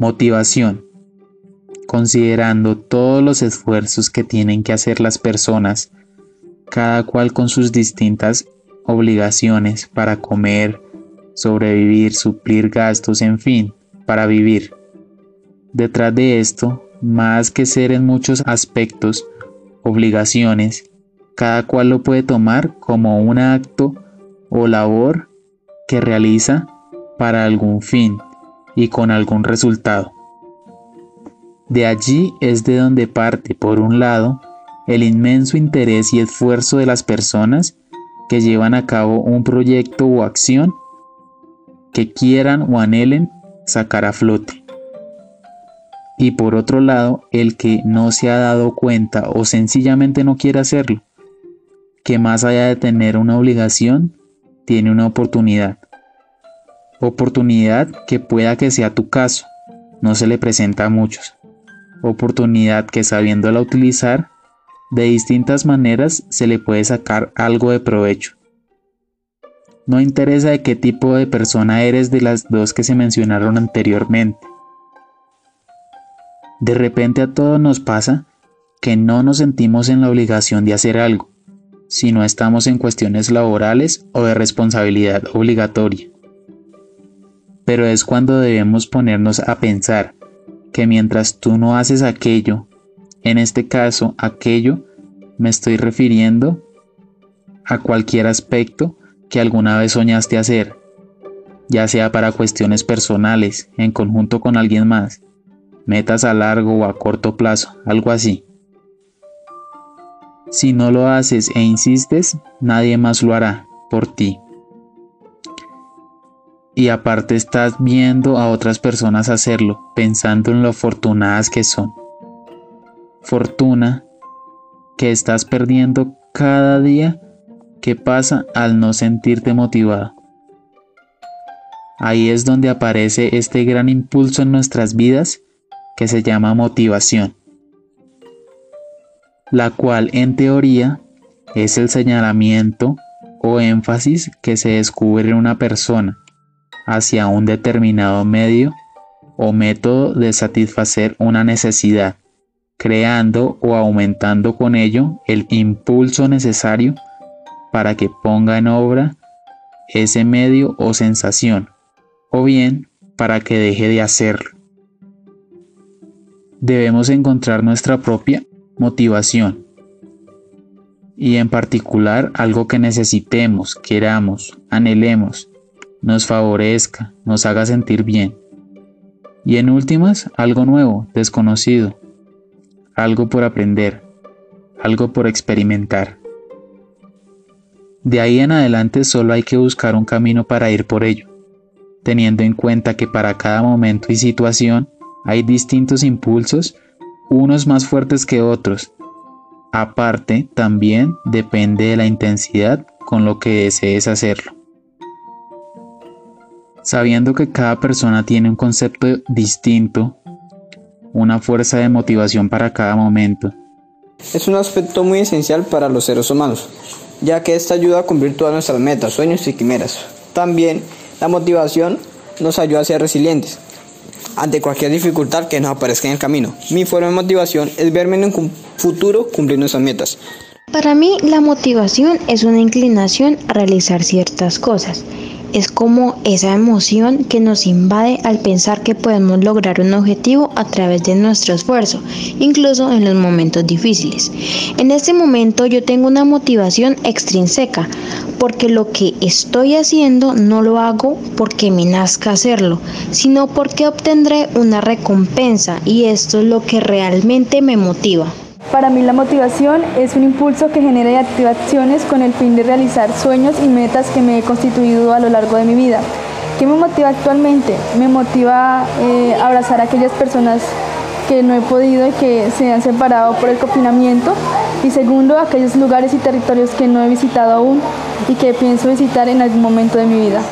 Motivación. Considerando todos los esfuerzos que tienen que hacer las personas, cada cual con sus distintas obligaciones para comer, sobrevivir, suplir gastos, en fin, para vivir. Detrás de esto, más que ser en muchos aspectos obligaciones, cada cual lo puede tomar como un acto o labor que realiza para algún fin y con algún resultado. De allí es de donde parte, por un lado, el inmenso interés y esfuerzo de las personas que llevan a cabo un proyecto o acción que quieran o anhelen sacar a flote. Y por otro lado, el que no se ha dado cuenta o sencillamente no quiere hacerlo, que más allá de tener una obligación, tiene una oportunidad. Oportunidad que pueda que sea tu caso, no se le presenta a muchos. Oportunidad que sabiéndola utilizar de distintas maneras se le puede sacar algo de provecho. No interesa de qué tipo de persona eres de las dos que se mencionaron anteriormente. De repente a todos nos pasa que no nos sentimos en la obligación de hacer algo, si no estamos en cuestiones laborales o de responsabilidad obligatoria. Pero es cuando debemos ponernos a pensar que mientras tú no haces aquello, en este caso aquello, me estoy refiriendo a cualquier aspecto que alguna vez soñaste hacer, ya sea para cuestiones personales, en conjunto con alguien más, metas a largo o a corto plazo, algo así. Si no lo haces e insistes, nadie más lo hará por ti. Y aparte estás viendo a otras personas hacerlo, pensando en lo afortunadas que son. Fortuna que estás perdiendo cada día ¿Qué pasa al no sentirte motivado? Ahí es donde aparece este gran impulso en nuestras vidas que se llama motivación, la cual en teoría es el señalamiento o énfasis que se descubre en una persona hacia un determinado medio o método de satisfacer una necesidad, creando o aumentando con ello el impulso necesario para que ponga en obra ese medio o sensación, o bien para que deje de hacerlo. Debemos encontrar nuestra propia motivación y en particular algo que necesitemos, queramos, anhelemos, nos favorezca, nos haga sentir bien. Y en últimas, algo nuevo, desconocido, algo por aprender, algo por experimentar. De ahí en adelante solo hay que buscar un camino para ir por ello, teniendo en cuenta que para cada momento y situación hay distintos impulsos, unos más fuertes que otros. Aparte, también depende de la intensidad con lo que desees hacerlo. Sabiendo que cada persona tiene un concepto distinto, una fuerza de motivación para cada momento. Es un aspecto muy esencial para los seres humanos, ya que esta ayuda a cumplir todas nuestras metas, sueños y quimeras. También la motivación nos ayuda a ser resilientes ante cualquier dificultad que nos aparezca en el camino. Mi forma de motivación es verme en un futuro cumplir nuestras metas. Para mí la motivación es una inclinación a realizar ciertas cosas es como esa emoción que nos invade al pensar que podemos lograr un objetivo a través de nuestro esfuerzo, incluso en los momentos difíciles. En este momento yo tengo una motivación extrínseca, porque lo que estoy haciendo no lo hago porque me nazca hacerlo, sino porque obtendré una recompensa y esto es lo que realmente me motiva. Para mí la motivación es un impulso que genera y activa acciones con el fin de realizar sueños y metas que me he constituido a lo largo de mi vida. ¿Qué me motiva actualmente? Me motiva eh, abrazar a aquellas personas que no he podido y que se han separado por el confinamiento. Y segundo, aquellos lugares y territorios que no he visitado aún y que pienso visitar en algún momento de mi vida.